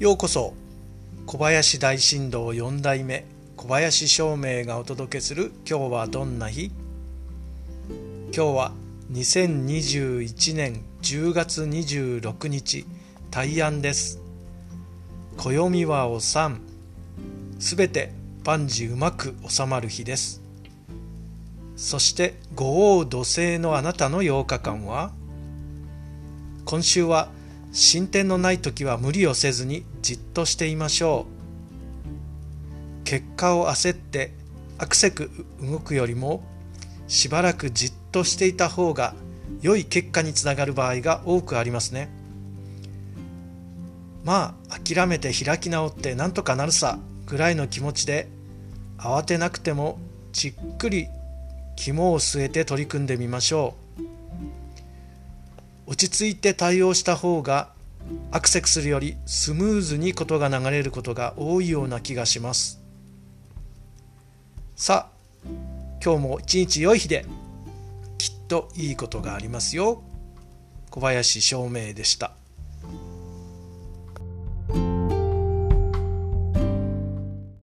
ようこそ小林大震動4代目小林照明がお届けする今日はどんな日？今日は2021年10月26日大安です。暦はお産。すべて万事うまく収まる日です。そして五王土星のあなたの8日間は？今週は進展のない時は無理をせずにじっとしていましょう。結果を焦ってアクセク動くよりもしばらくじっとしていた方が良い結果につながる場合が多くありますね。まあ諦めて開き直ってなんとかなるさぐらいの気持ちで慌てなくてもじっくり肝を据えて取り組んでみましょう。落ち着いて対応した方がアクセスするよりスムーズにことが流れることが多いような気がします。さあ今日も一日良い日できっといいことがありますよ。小林照明でした。